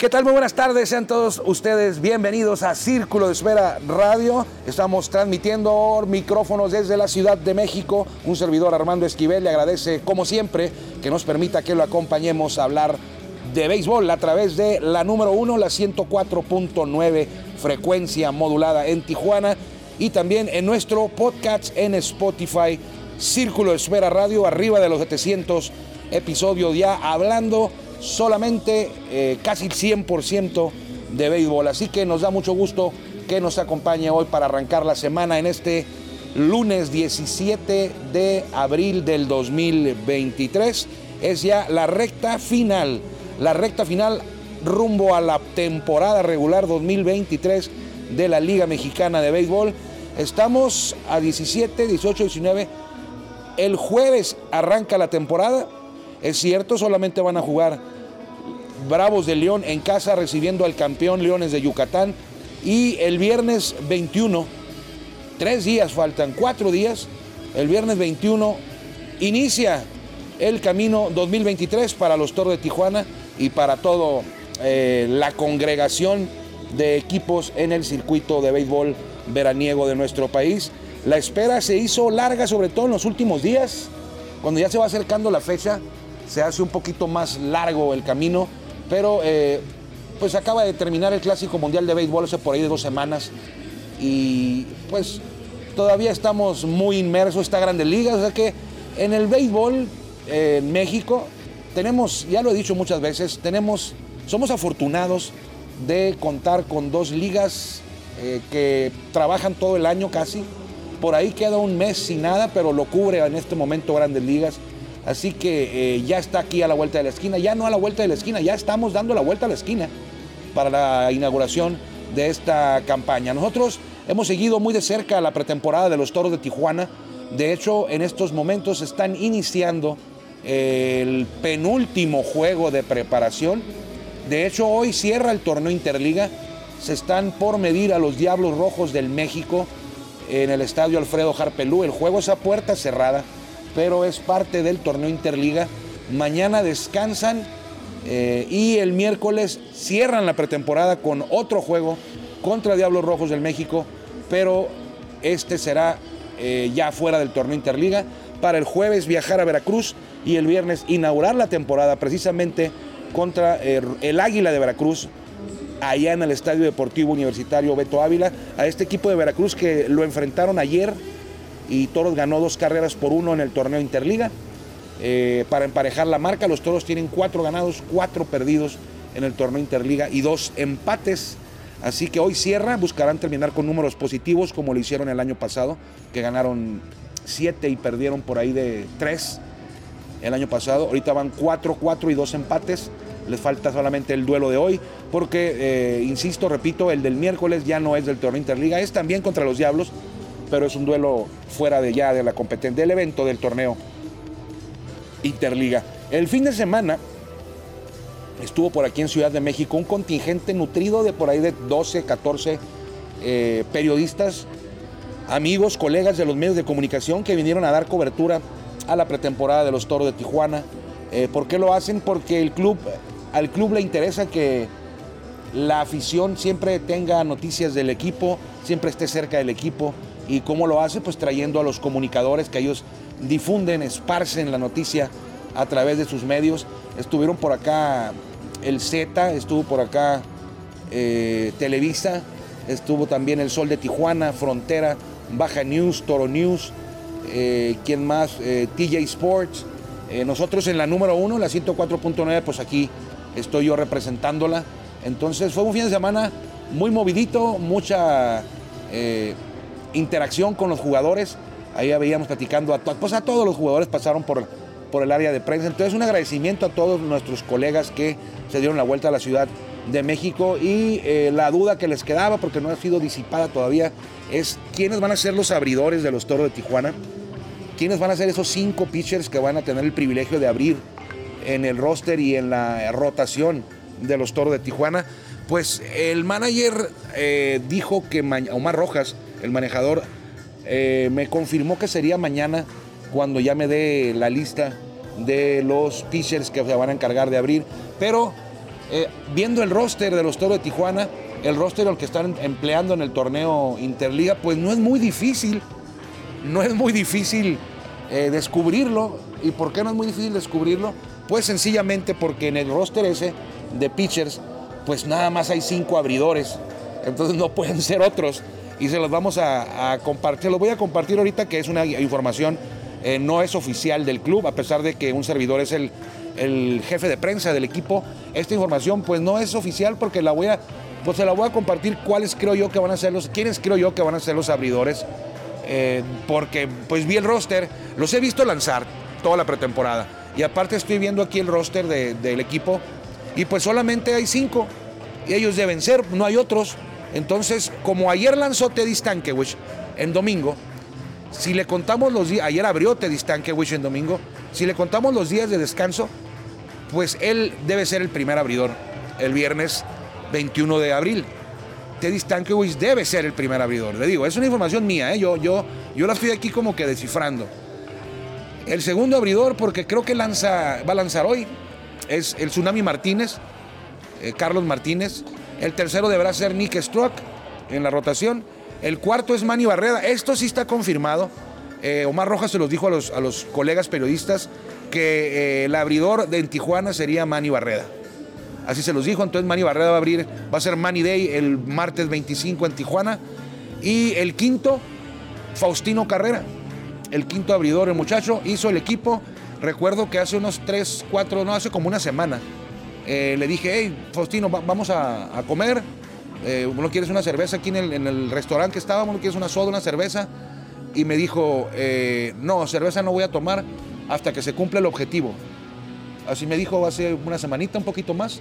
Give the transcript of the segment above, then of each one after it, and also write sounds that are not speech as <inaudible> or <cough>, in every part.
¿Qué tal? Muy buenas tardes, sean todos ustedes bienvenidos a Círculo de Espera Radio. Estamos transmitiendo micrófonos desde la Ciudad de México. Un servidor Armando Esquivel le agradece, como siempre, que nos permita que lo acompañemos a hablar de béisbol a través de la número uno, la 104.9 frecuencia modulada en Tijuana y también en nuestro podcast en Spotify, Círculo de Espera Radio, arriba de los 700 episodios ya hablando solamente eh, casi 100% de béisbol. Así que nos da mucho gusto que nos acompañe hoy para arrancar la semana en este lunes 17 de abril del 2023. Es ya la recta final, la recta final rumbo a la temporada regular 2023 de la Liga Mexicana de Béisbol. Estamos a 17, 18, 19. El jueves arranca la temporada. Es cierto, solamente van a jugar Bravos de León en casa recibiendo al campeón Leones de Yucatán. Y el viernes 21, tres días faltan, cuatro días, el viernes 21 inicia el camino 2023 para los Toros de Tijuana y para toda eh, la congregación de equipos en el circuito de béisbol veraniego de nuestro país. La espera se hizo larga, sobre todo en los últimos días, cuando ya se va acercando la fecha, se hace un poquito más largo el camino, pero eh, pues acaba de terminar el Clásico Mundial de Béisbol hace por ahí de dos semanas y pues todavía estamos muy inmersos esta Grandes Ligas, o sea que en el béisbol eh, en México tenemos, ya lo he dicho muchas veces, tenemos, somos afortunados de contar con dos ligas eh, que trabajan todo el año casi. Por ahí queda un mes sin nada, pero lo cubre en este momento Grandes Ligas. Así que eh, ya está aquí a la vuelta de la esquina, ya no a la vuelta de la esquina, ya estamos dando la vuelta a la esquina para la inauguración de esta campaña. Nosotros hemos seguido muy de cerca la pretemporada de los Toros de Tijuana. De hecho, en estos momentos están iniciando el penúltimo juego de preparación. De hecho, hoy cierra el torneo Interliga. Se están por medir a los Diablos Rojos del México en el estadio Alfredo Harpelú. El juego es a puerta cerrada, pero es parte del torneo Interliga. Mañana descansan eh, y el miércoles cierran la pretemporada con otro juego contra Diablos Rojos del México, pero este será eh, ya fuera del torneo Interliga. Para el jueves viajar a Veracruz y el viernes inaugurar la temporada precisamente contra eh, el Águila de Veracruz, allá en el Estadio Deportivo Universitario Beto Ávila, a este equipo de Veracruz que lo enfrentaron ayer y Toros ganó dos carreras por uno en el torneo Interliga. Eh, para emparejar la marca, los Toros tienen cuatro ganados, cuatro perdidos en el torneo Interliga y dos empates. Así que hoy cierra, buscarán terminar con números positivos como lo hicieron el año pasado, que ganaron siete y perdieron por ahí de tres el año pasado. Ahorita van cuatro, cuatro y dos empates. Les falta solamente el duelo de hoy, porque, eh, insisto, repito, el del miércoles ya no es del torneo Interliga, es también contra los Diablos, pero es un duelo fuera de ya de la competencia, del evento del torneo Interliga. El fin de semana estuvo por aquí en Ciudad de México un contingente nutrido de por ahí de 12, 14 eh, periodistas, amigos, colegas de los medios de comunicación que vinieron a dar cobertura a la pretemporada de los Toros de Tijuana. Eh, ¿Por qué lo hacen? Porque el club, al club le interesa que la afición siempre tenga noticias del equipo, siempre esté cerca del equipo. ¿Y cómo lo hace? Pues trayendo a los comunicadores que ellos difunden, esparcen la noticia a través de sus medios. Estuvieron por acá el Z, estuvo por acá eh, Televisa, estuvo también El Sol de Tijuana, Frontera, Baja News, Toro News, eh, ¿quién más? Eh, TJ Sports. Nosotros en la número uno, la 104.9, pues aquí estoy yo representándola. Entonces fue un fin de semana muy movidito, mucha interacción con los jugadores. Ahí veíamos platicando, a, pues a todos los jugadores pasaron por, por el área de prensa. Entonces un agradecimiento a todos nuestros colegas que se dieron la vuelta a la Ciudad de México y eh, la duda que les quedaba, porque no ha sido disipada todavía, es quiénes van a ser los abridores de los Toros de Tijuana. ¿Quiénes van a ser esos cinco pitchers que van a tener el privilegio de abrir en el roster y en la rotación de los Toros de Tijuana? Pues el manager eh, dijo que ma- Omar Rojas, el manejador, eh, me confirmó que sería mañana cuando ya me dé la lista de los pitchers que se van a encargar de abrir. Pero eh, viendo el roster de los Toros de Tijuana, el roster al que están empleando en el torneo Interliga, pues no es muy difícil no es muy difícil eh, descubrirlo. ¿Y por qué no es muy difícil descubrirlo? Pues sencillamente porque en el roster ese de pitchers, pues nada más hay cinco abridores. Entonces no pueden ser otros. Y se los vamos a, compartir. Se los voy a compartir ahorita que es una información, eh, no es oficial del club, a pesar de que un servidor es el, jefe de prensa del equipo. Esta información pues no es oficial porque la voy a, pues se la voy a compartir cuáles creo yo que van a ser los, quiénes creo yo que van a ser los abridores eh, porque pues vi el roster, los he visto lanzar toda la pretemporada. Y aparte estoy viendo aquí el roster de- del equipo y pues solamente hay cinco. Y ellos deben ser, no hay otros. Entonces, como ayer lanzó Teddy Stankiewicz en domingo, si le contamos los días, ayer abrió Teddy Stankiewicz en domingo, si le contamos los días de descanso, pues él debe ser el primer abridor el viernes 21 de abril. Teddy Stankiewicz debe ser el primer abridor. Le digo, es una información mía, ¿eh? yo, yo, yo la estoy aquí como que descifrando. El segundo abridor, porque creo que lanza, va a lanzar hoy, es el Tsunami Martínez, eh, Carlos Martínez. El tercero deberá ser Nick Struck en la rotación. El cuarto es Manny Barreda. Esto sí está confirmado. Eh, Omar Rojas se los dijo a los, a los colegas periodistas que eh, el abridor de en Tijuana sería Manny Barreda. Así se los dijo, entonces Manny Barreda va a abrir, va a ser Manny Day el martes 25 en Tijuana. Y el quinto, Faustino Carrera, el quinto abridor, el muchacho, hizo el equipo. Recuerdo que hace unos 3, 4, no, hace como una semana. Eh, le dije, hey, Faustino, va- vamos a, a comer. Eh, ¿No quieres una cerveza aquí en el, en el restaurante que estábamos? ¿No quieres una soda, una cerveza? Y me dijo, eh, no, cerveza no voy a tomar hasta que se cumpla el objetivo. Así me dijo hace una semanita, un poquito más.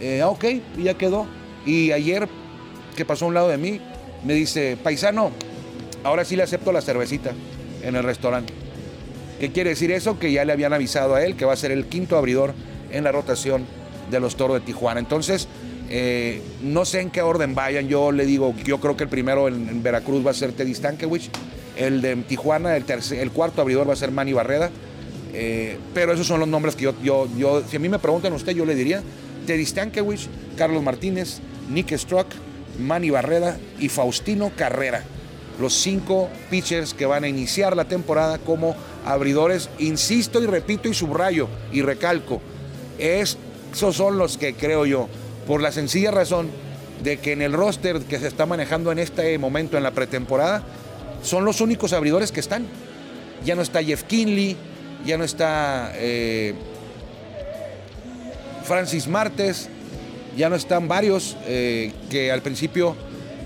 Eh, ah, ok, y ya quedó. Y ayer, que pasó a un lado de mí, me dice, paisano, ahora sí le acepto la cervecita en el restaurante. ¿Qué quiere decir eso? Que ya le habían avisado a él que va a ser el quinto abridor en la rotación de los Toros de Tijuana. Entonces, eh, no sé en qué orden vayan. Yo le digo, yo creo que el primero en, Veracruz va a ser Teddy Stankiewicz. El de Tijuana, el cuarto abridor va a ser Manny Barreda. Eh, pero esos son los nombres que yo, yo, yo, si a mí me preguntan usted, yo le diría Teddy Stankiewicz, Carlos Martínez, Nick Struck, Manny Barreda y Faustino Carrera. Los cinco pitchers que van a iniciar la temporada como abridores, insisto y repito y subrayo y recalco, es- esos son los que creo yo, por la sencilla razón de que en el roster que se está manejando en este momento en la pretemporada, son los únicos abridores que están. Ya no está Jeff Kinley, ya no está eh, Francis Martes, ya no están varios eh, que al principio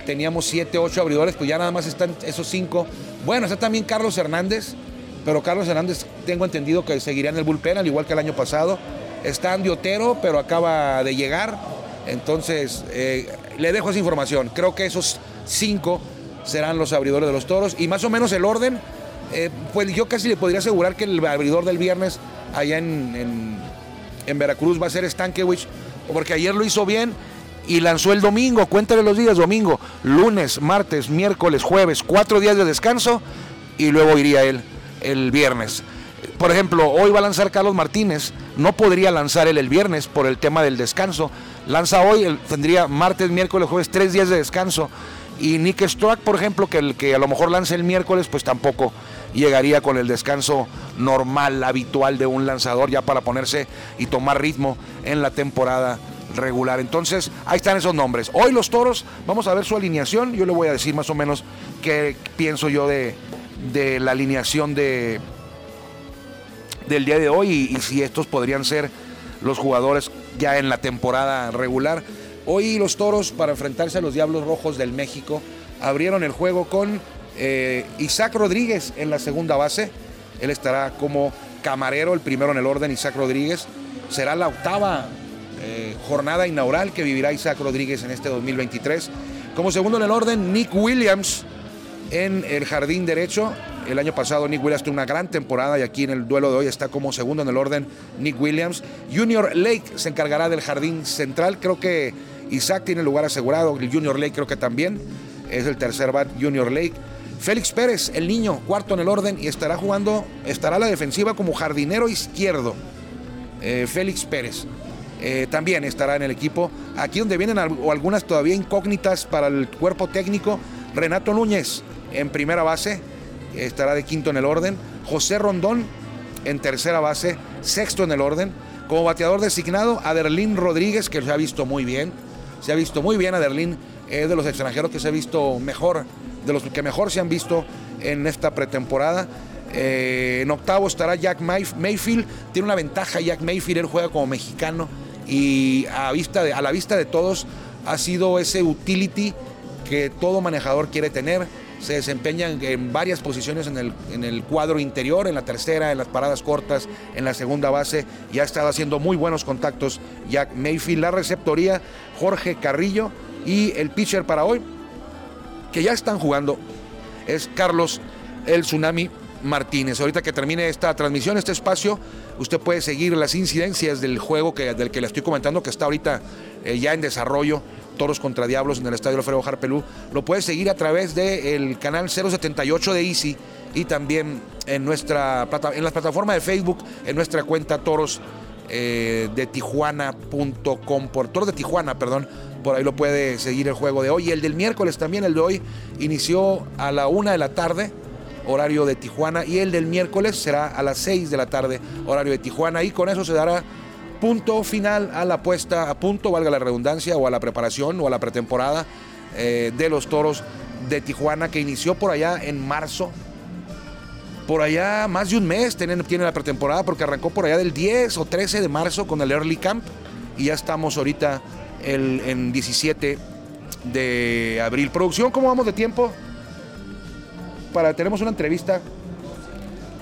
teníamos siete, ocho abridores, pues ya nada más están esos cinco. Bueno, está también Carlos Hernández, pero Carlos Hernández tengo entendido que seguirá en el bullpen, al igual que el año pasado. Está Andy Otero, pero acaba de llegar. Entonces, eh, le dejo esa información. Creo que esos cinco serán los abridores de los toros. Y más o menos el orden, eh, pues yo casi le podría asegurar que el abridor del viernes allá en, en- Veracruz va a ser Stankiewicz, porque ayer lo hizo bien y lanzó el domingo. Cuéntale los días, domingo, lunes, martes, miércoles, jueves, cuatro días de descanso y luego iría él el viernes. Por ejemplo, hoy va a lanzar Carlos Martínez, no podría lanzar él el viernes por el tema del descanso. Lanza hoy, tendría martes, miércoles, jueves, tres días de descanso. Y Nick Struck, por ejemplo, que el que a lo mejor lance el miércoles, pues tampoco llegaría con el descanso normal, habitual de un lanzador, ya para ponerse y tomar ritmo en la temporada regular. Entonces, ahí están esos nombres. Hoy los toros, vamos a ver su alineación. Yo le voy a decir más o menos qué pienso yo de, de la alineación de, del día de hoy y, si estos podrían ser los jugadores ya en la temporada regular. Hoy los toros, para enfrentarse a los Diablos Rojos del México, abrieron el juego con eh, Isaac Rodríguez en la segunda base. Él estará como camarero, el primero en el orden, Isaac Rodríguez. Será la octava eh, jornada inaugural que vivirá Isaac Rodríguez en este 2023. Como segundo en el orden, Nick Williams en el jardín derecho. El año pasado Nick Williams tuvo una gran temporada y aquí en el duelo de hoy está como segundo en el orden Nick Williams. Junior Lake se encargará del jardín central. Creo que Isaac tiene lugar asegurado. El Junior Lake creo que también. Es el tercer bat Junior Lake. Félix Pérez, el niño, cuarto en el orden y estará jugando, estará a la defensiva como jardinero izquierdo. Eh, Félix Pérez. Eh, también estará en el equipo. Aquí donde vienen algunas todavía incógnitas para el cuerpo técnico, Renato Núñez en primera base, estará de quinto en el orden. José Rondón en tercera base, sexto en el orden. Como bateador designado, Aderlín Rodríguez, que se ha visto muy bien. Se ha visto muy bien Aderlín, es de los extranjeros que se ha visto mejor, de los que mejor se han visto en esta pretemporada. Eh, en octavo estará Jack Mayfield. Tiene una ventaja Jack Mayfield, él juega como mexicano y a, vista de, a la vista de todos ha sido ese utility que todo manejador quiere tener se desempeña en varias posiciones en el, en el, cuadro interior, en la tercera, en las paradas cortas, en la segunda base, y ha estado haciendo muy buenos contactos Jack Mayfield, la receptoría, Jorge Carrillo, y el pitcher para hoy, que ya están jugando, es Carlos el Tsunami Martínez. Ahorita que termine esta transmisión, este espacio, usted puede seguir las incidencias del juego que, del que le estoy comentando, que está ahorita eh, ya en desarrollo Toros contra Diablos en el Estadio Alfredo Harpelú. Lo puedes seguir a través del canal 078 de Easy y también en, nuestra, en la plataforma de Facebook, en nuestra cuenta Toros eh, de Tijuana.com, por Toros de Tijuana, perdón. Por ahí lo puede seguir el juego de hoy. Y el del miércoles también, el de hoy, inició a la una de la tarde, horario de Tijuana. Y el del miércoles será a las 6 de la tarde, horario de Tijuana. Y con eso se dará punto final a la puesta a punto, valga la redundancia, o a la preparación o a la pretemporada eh, de los toros de Tijuana que inició por allá en marzo. Por allá más de un mes tiene, la pretemporada porque arrancó por allá del 10 o 13 de marzo con el Early Camp y ya estamos ahorita el, en 17 de abril. Producción, ¿cómo vamos de tiempo? Para, tenemos una entrevista.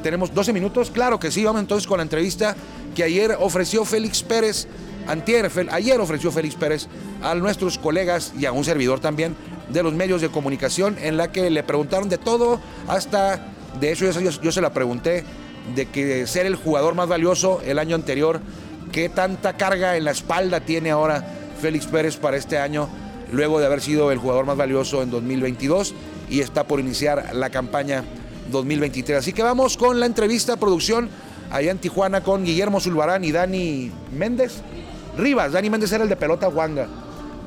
Tenemos 12 minutos. Claro que sí, vamos entonces con la entrevista que ayer ofreció Félix Pérez, antier, ayer ofreció Félix Pérez a nuestros colegas y a un servidor también de los medios de comunicación en la que le preguntaron de todo hasta, de eso yo, yo se la pregunté, de que ser el jugador más valioso el año anterior, qué tanta carga en la espalda tiene ahora Félix Pérez para este año, luego de haber sido el jugador más valioso en 2022 y está por iniciar la campaña 2023. Así que vamos con la entrevista, producción allá en Tijuana con Guillermo Zulbarán y Dani Méndez. Rivas, Dani Méndez era el de pelota Juanga.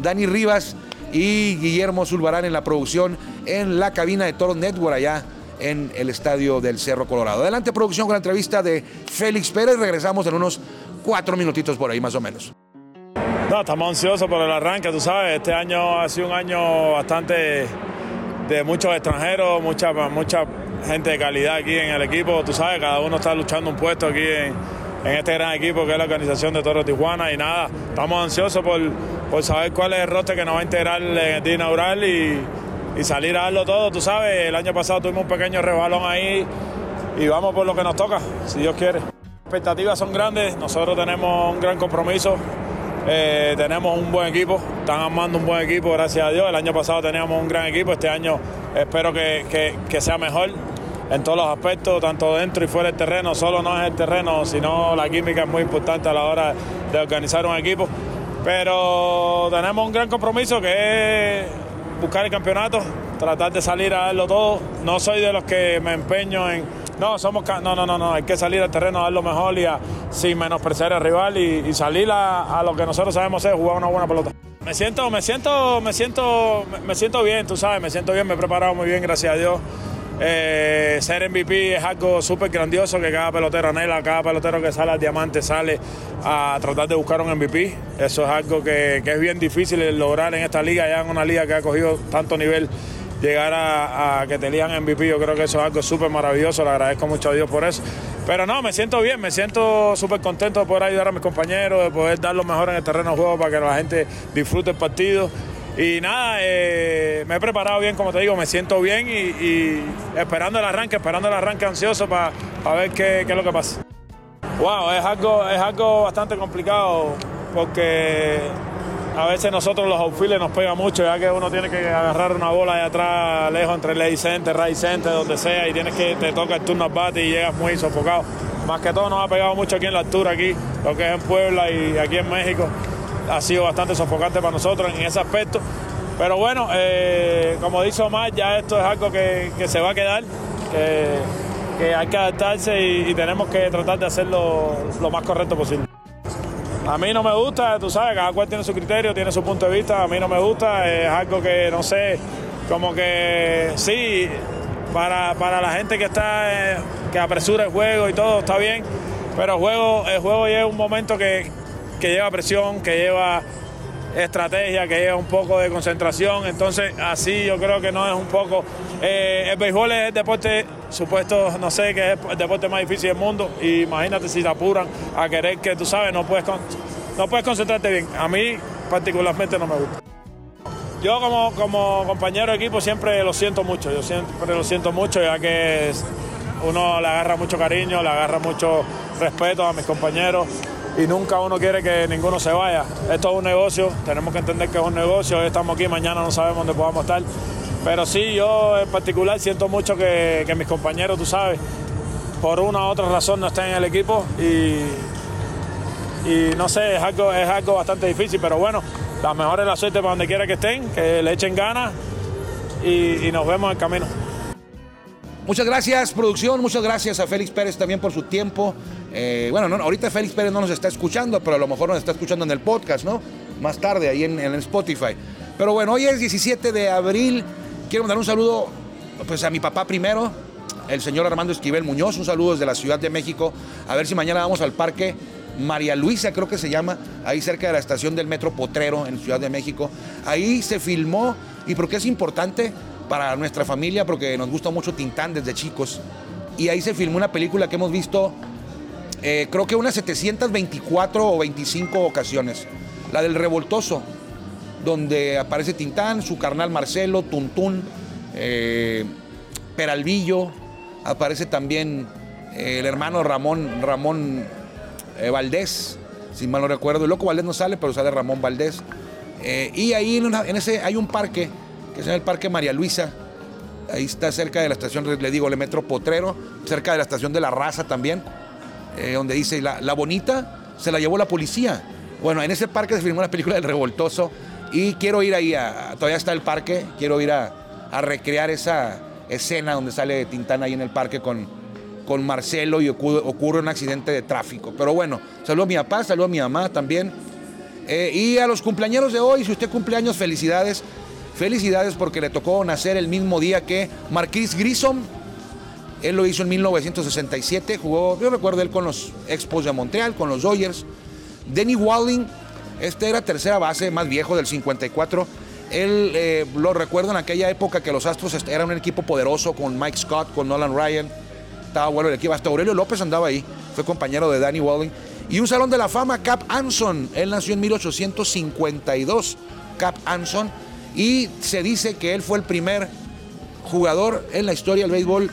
Dani Rivas y Guillermo Zulbarán en la producción en la cabina de Toro Network allá en el estadio del Cerro Colorado. Adelante producción con la entrevista de Félix Pérez. Regresamos en unos cuatro minutitos por ahí más o menos. No, estamos ansiosos por el arranque, tú sabes. Este año ha sido un año bastante de muchos extranjeros, mucha, mucha gente de calidad aquí en el equipo. Tú sabes, cada uno está luchando un puesto aquí en, este gran equipo que es la organización de Toro Tijuana. Y nada, estamos ansiosos por, por saber cuál es el roster que nos va a integrar en el día inaugural y, y salir a darlo todo. Tú sabes, el año pasado tuvimos un pequeño rebalón ahí y vamos por lo que nos toca, si Dios quiere. Las expectativas son grandes, nosotros tenemos un gran compromiso. Eh, tenemos un buen equipo, están armando un buen equipo, gracias a Dios. El año pasado teníamos un gran equipo, este año espero que, que, que sea mejor en todos los aspectos, tanto dentro y fuera del terreno. Solo no es el terreno, sino la química es muy importante a la hora de organizar un equipo. Pero tenemos un gran compromiso que es buscar el campeonato, tratar de salir a darlo todo. No soy de los que me empeño en no, somos no, no, no, no, hay que salir al terreno a dar lo mejor y a, sin menospreciar al rival y, salir a, lo que nosotros sabemos es jugar una buena pelota. Me siento, me siento, me siento, me siento bien, tú sabes, me siento bien, me he preparado muy bien, gracias a Dios. Eh, ser MVP es algo súper grandioso que cada pelotero anhela, cada pelotero que sale al diamante sale a tratar de buscar un MVP. Eso es algo que, que es bien difícil lograr en esta liga, ya en una liga que ha cogido tanto nivel llegar a, que te elijan MVP, yo creo que eso es algo súper maravilloso, le agradezco mucho a Dios por eso. Pero no, me siento bien, me siento súper contento de poder ayudar a mis compañeros, de poder dar lo mejor en el terreno de juego para que la gente disfrute el partido. Y nada, eh, me he preparado bien, como te digo, me siento bien y, esperando el arranque, esperando el arranque ansioso para ver qué, qué, es lo que pasa. Wow, es algo, es algo bastante complicado porque a veces nosotros los outfielders nos pega mucho, ya que uno tiene que agarrar una bola de atrás, lejos entre ley center, right center, donde sea, y tienes que te toca el turno al bate y llegas muy sofocado. Más que todo nos ha pegado mucho aquí en la altura, aquí, lo que es en Puebla y aquí en México. Ha sido bastante sofocante para nosotros en ese aspecto. Pero bueno, eh, como dice Omar, ya esto es algo que, se va a quedar, que, hay que adaptarse y, tenemos que tratar de hacerlo lo más correcto posible. A mí no me gusta, tú sabes, cada cual tiene su criterio, tiene su punto de vista, a mí no me gusta, es algo que no sé, como que sí, para, la gente que está, eh, que apresura el juego y todo, está bien, pero el juego, el juego lleva un momento que, que lleva presión, que lleva estrategia, que lleva un poco de concentración. Entonces, así yo creo que no es un poco. Eh, el béisbol es el deporte, supuesto, no sé, que es el deporte más difícil del mundo. Y imagínate si te apuran a querer que tú sabes, no puedes, no puedes concentrarte bien. A mí, particularmente, no me gusta. Yo, como, como compañero de equipo, siempre lo siento mucho. Yo siempre lo siento mucho, ya que uno le agarra mucho cariño, le agarra mucho respeto a mis compañeros y nunca uno quiere que ninguno se vaya. Esto es un negocio, tenemos que entender que es un negocio, hoy estamos aquí, mañana no sabemos dónde podamos estar. Pero sí, yo en particular siento mucho que, mis compañeros, tú sabes, por una u otra razón no estén en el equipo y, y no sé, es algo, es algo bastante difícil, pero bueno, la mejor es la suerte para donde quiera que estén, que le echen ganas y, y nos vemos en camino. Muchas gracias, producción. Muchas gracias a Félix Pérez también por su tiempo. Eh, bueno, no, ahorita Félix Pérez no nos está escuchando, pero a lo mejor nos está escuchando en el podcast, ¿no? Más tarde, ahí en, Spotify. Pero bueno, hoy es 17 de abril. Quiero mandar un saludo pues, a mi papá primero, el señor Armando Esquivel Muñoz. Un saludo desde la Ciudad de México. A ver si mañana vamos al parque María Luisa, creo que se llama, ahí cerca de la estación del Metro Potrero en Ciudad de México. Ahí se filmó, y porque es importante, para nuestra familia porque nos gusta mucho Tintán desde chicos. Y ahí se filmó una película que hemos visto, eh, creo que unas 724 o 25 ocasiones. La del Revoltoso, donde aparece Tintán, su carnal Marcelo, Tuntún, eh, Peralvillo, aparece también eh, el hermano Ramón, Ramón Valdés, si mal no recuerdo. El loco Valdés no sale, pero sale Ramón Valdés. y ahí en, ese hay un parque es en el Parque María Luisa. Ahí está cerca de la estación, le digo, el metro Potrero, cerca de la estación de la Raza también, eh, donde dice la, bonita se la llevó la policía. Bueno, en ese parque se filmó la película del Revoltoso y quiero ir ahí, a, todavía está el parque, quiero ir a, recrear esa escena donde sale Tintán ahí en el parque con, con Marcelo y ocurre, un accidente de tráfico. Pero bueno, saludo a mi papá, saludo a mi mamá también. Eh, y a los cumpleaños de hoy, si usted cumpleaños, felicidades. Felicidades porque le tocó nacer el mismo día que Marquis Grissom. Él lo hizo en 1967, jugó, yo recuerdo él con los Expos de Montreal, con los Dodgers. Denny Walling, este era tercera base, más viejo del 54. Él eh, lo recuerdo en aquella época que los Astros eran un equipo poderoso con Mike Scott, con Nolan Ryan. Estaba bueno el equipo. Hasta Aurelio López andaba ahí. Fue compañero de Danny Walling. Y un salón de la fama, Cap Anson. Él nació en 1852. Cap Anson y se dice que él fue el primer jugador en la historia del béisbol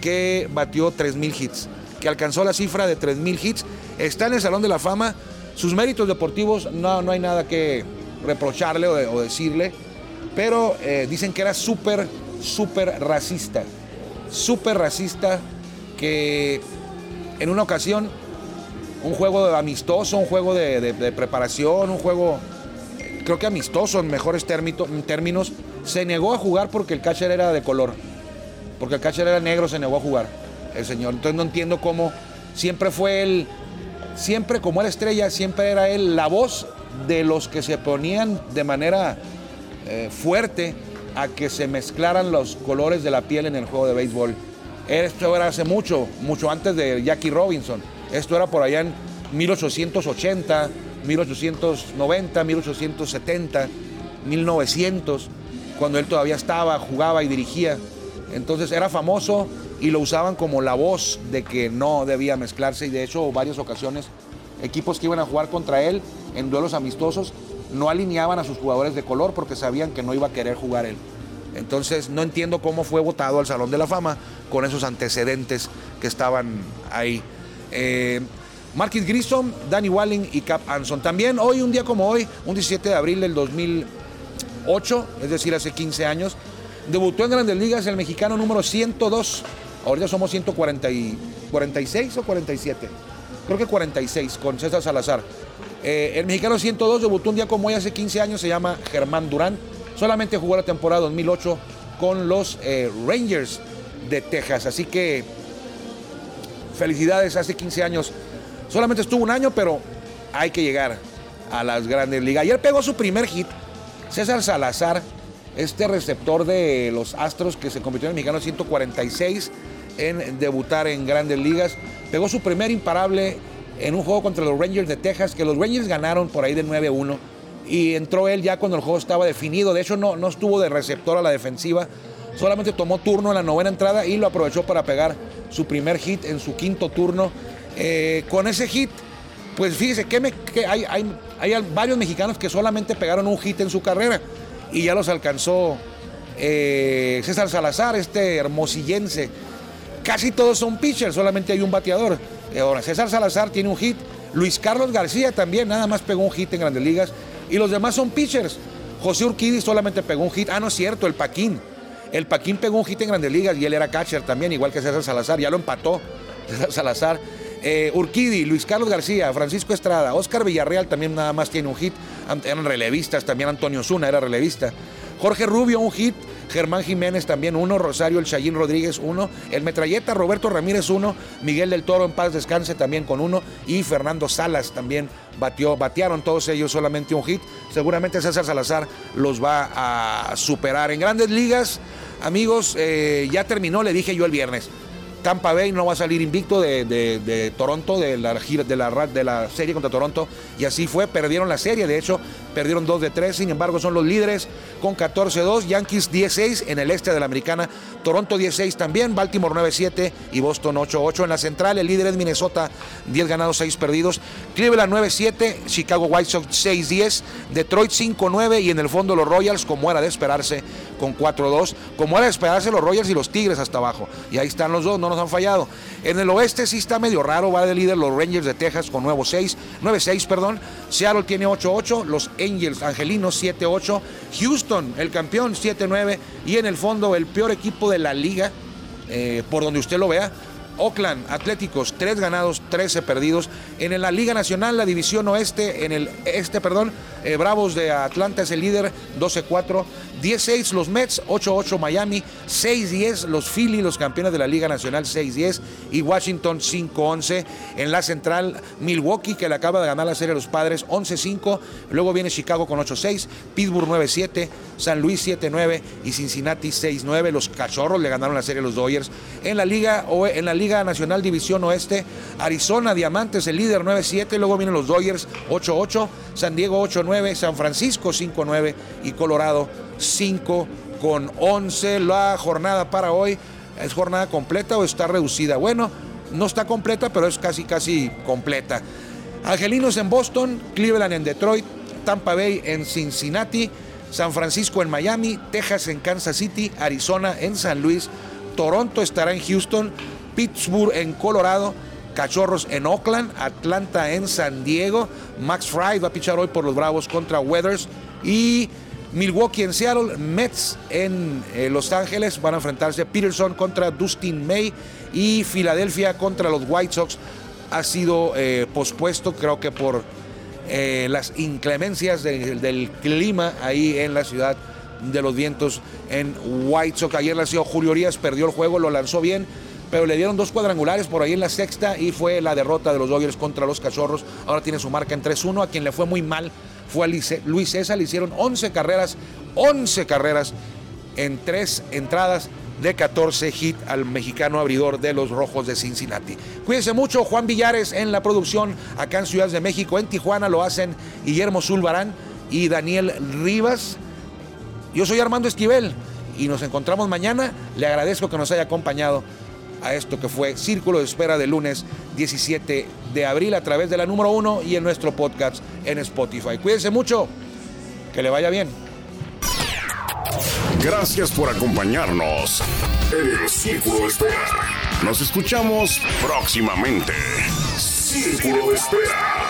que batió 3.000 hits, que alcanzó la cifra de 3.000 hits. Está en el Salón de la Fama. Sus méritos deportivos no, no hay nada que reprocharle o, decirle, pero eh, dicen que era súper, súper racista. Súper racista que en una ocasión, un juego amistoso, un juego de preparación, un juego creo que amistoso en mejores términos, se negó a jugar porque el catcher era de color. Porque el catcher era negro, se negó a jugar el señor. Entonces no entiendo cómo siempre fue él, siempre como era estrella, siempre era él la voz de los que se ponían de manera eh, fuerte a que se mezclaran los colores de la piel en el juego de béisbol. Esto era hace mucho, mucho antes de Jackie Robinson. Esto era por allá en 1880, 1890, 1870, 1900, cuando él todavía estaba, jugaba y dirigía. Entonces era famoso y lo usaban como la voz de que no debía mezclarse y de hecho varias ocasiones equipos que iban a jugar contra él en duelos amistosos no alineaban a sus jugadores de color porque sabían que no iba a querer jugar él. Entonces no entiendo cómo fue votado al Salón de la Fama con esos antecedentes que estaban ahí. Eh, Marquis Grissom, Danny Walling y Cap Anson. También hoy, un día como hoy, un 17 de abril del 2008, es decir, hace 15 años, debutó en Grandes Ligas el mexicano número 102. Ahorita somos 146 o 47. Creo que 46 con César Salazar. Eh, el mexicano 102 debutó un día como hoy hace 15 años, se llama Germán Durán. Solamente jugó la temporada 2008 con los eh, Rangers de Texas. Así que felicidades, hace 15 años. Solamente estuvo un año, pero hay que llegar a las grandes ligas. Ayer pegó su primer hit. César Salazar, este receptor de los Astros que se convirtió en el mexicano 146 en debutar en grandes ligas, pegó su primer imparable en un juego contra los Rangers de Texas, que los Rangers ganaron por ahí de 9-1. Y entró él ya cuando el juego estaba definido. De hecho, no, no estuvo de receptor a la defensiva. Solamente tomó turno en la novena entrada y lo aprovechó para pegar su primer hit en su quinto turno. Eh, con ese hit, pues fíjese que, hay, hay, varios mexicanos que solamente pegaron un hit en su carrera y ya los alcanzó eh, César Salazar, este hermosillense. Casi todos son pitchers, solamente hay un bateador. Eh, ahora, César Salazar tiene un hit. Luis Carlos García también nada más pegó un hit en Grandes Ligas. Y los demás son pitchers. José Urquidi solamente pegó un hit. Ah, no es cierto, el Paquín. El Paquín pegó un hit en Grandes Ligas y él era catcher también, igual que César Salazar. Ya lo empató <laughs> César Salazar. Eh, Urquidi, Luis Carlos García, Francisco Estrada, Oscar Villarreal también nada más tiene un hit. Eran relevistas, también Antonio Zuna era relevista. Jorge Rubio, un hit. Germán Jiménez también uno, Rosario El Chayín Rodríguez uno, el Metralleta Roberto Ramírez uno, Miguel del Toro en paz descanse también con uno y Fernando Salas también batió, batearon todos ellos solamente un hit. Seguramente César Salazar los va a superar. En grandes ligas, amigos, eh, ya terminó, le dije yo el viernes. Tampa Bay no va a salir invicto de, Toronto, de la, de, la, serie contra Toronto, y así fue, perdieron la serie, de hecho, perdieron 2 de 3, sin embargo son los líderes con 14-2, Yankees 16 en el este de la americana, Toronto 16 también, Baltimore 9-7 y Boston 8-8 en la central, el líder es Minnesota 10 ganados, 6 perdidos, Cleveland 9-7, Chicago White Sox 6-10, Detroit 5-9 y en el fondo los Royals, como era de esperarse, con 4-2, como era de esperarse los Royals y los Tigres hasta abajo, y ahí están los dos, no nos han fallado. En el oeste sí está medio raro, va de líder los Rangers de Texas con nuevo 6, 9-6, perdón, Seattle tiene 8-8, los Angels Angelinos 7-8, Houston el campeón 7-9 y en el fondo el peor equipo de la liga, eh, por donde usted lo vea, Oakland Atléticos, 3 ganados, 13 perdidos. En la Liga Nacional, la División Oeste, en el este, perdón, eh, Bravos de Atlanta es el líder, 12-4. 10-6 los Mets, 8-8 Miami, 6-10 los Philly, los campeones de la Liga Nacional, 6-10 y Washington 5-11. En la central, Milwaukee, que le acaba de ganar la serie a los padres, 11-5. Luego viene Chicago con 8-6, Pittsburgh 9-7, San Luis 7-9 y Cincinnati 6-9. Los cachorros le ganaron la serie a los Dodgers. En la Liga, en la Liga Nacional División Oeste, Arizona Diamantes, el líder 9-7. Luego vienen los Dodgers 8-8, San Diego 8-9, San Francisco 5-9 y Colorado 5 con 11. La jornada para hoy es jornada completa o está reducida. Bueno, no está completa, pero es casi, casi completa. Angelinos en Boston, Cleveland en Detroit, Tampa Bay en Cincinnati, San Francisco en Miami, Texas en Kansas City, Arizona en San Luis, Toronto estará en Houston, Pittsburgh en Colorado, Cachorros en Oakland, Atlanta en San Diego, Max Fry va a pichar hoy por los Bravos contra Weathers y Milwaukee en Seattle, Mets en eh, Los Ángeles van a enfrentarse Peterson contra Dustin May y Filadelfia contra los White Sox ha sido eh, pospuesto creo que por eh, las inclemencias del clima ahí en la ciudad de los vientos en White Sox. Ayer nació Julio Urias, perdió el juego, lo lanzó bien, pero le dieron dos cuadrangulares por ahí en la sexta y fue la derrota de los Dodgers contra los Cachorros. Ahora tiene su marca en 3-1, a quien le fue muy mal fue a Luis César, le hicieron 11 carreras, 11 carreras en tres entradas de 14 hit al mexicano abridor de los Rojos de Cincinnati. Cuídense mucho, Juan Villares en la producción acá en Ciudad de México, en Tijuana lo hacen Guillermo Zulbarán y Daniel Rivas. Yo soy Armando Esquivel y nos encontramos mañana. Le agradezco que nos haya acompañado a esto que fue Círculo de Espera de lunes 17 de abril a través de la número uno y en nuestro podcast en Spotify. Cuídense mucho, que le vaya bien. Gracias por acompañarnos en Círculo de Espera. Nos escuchamos próximamente. Círculo de Espera.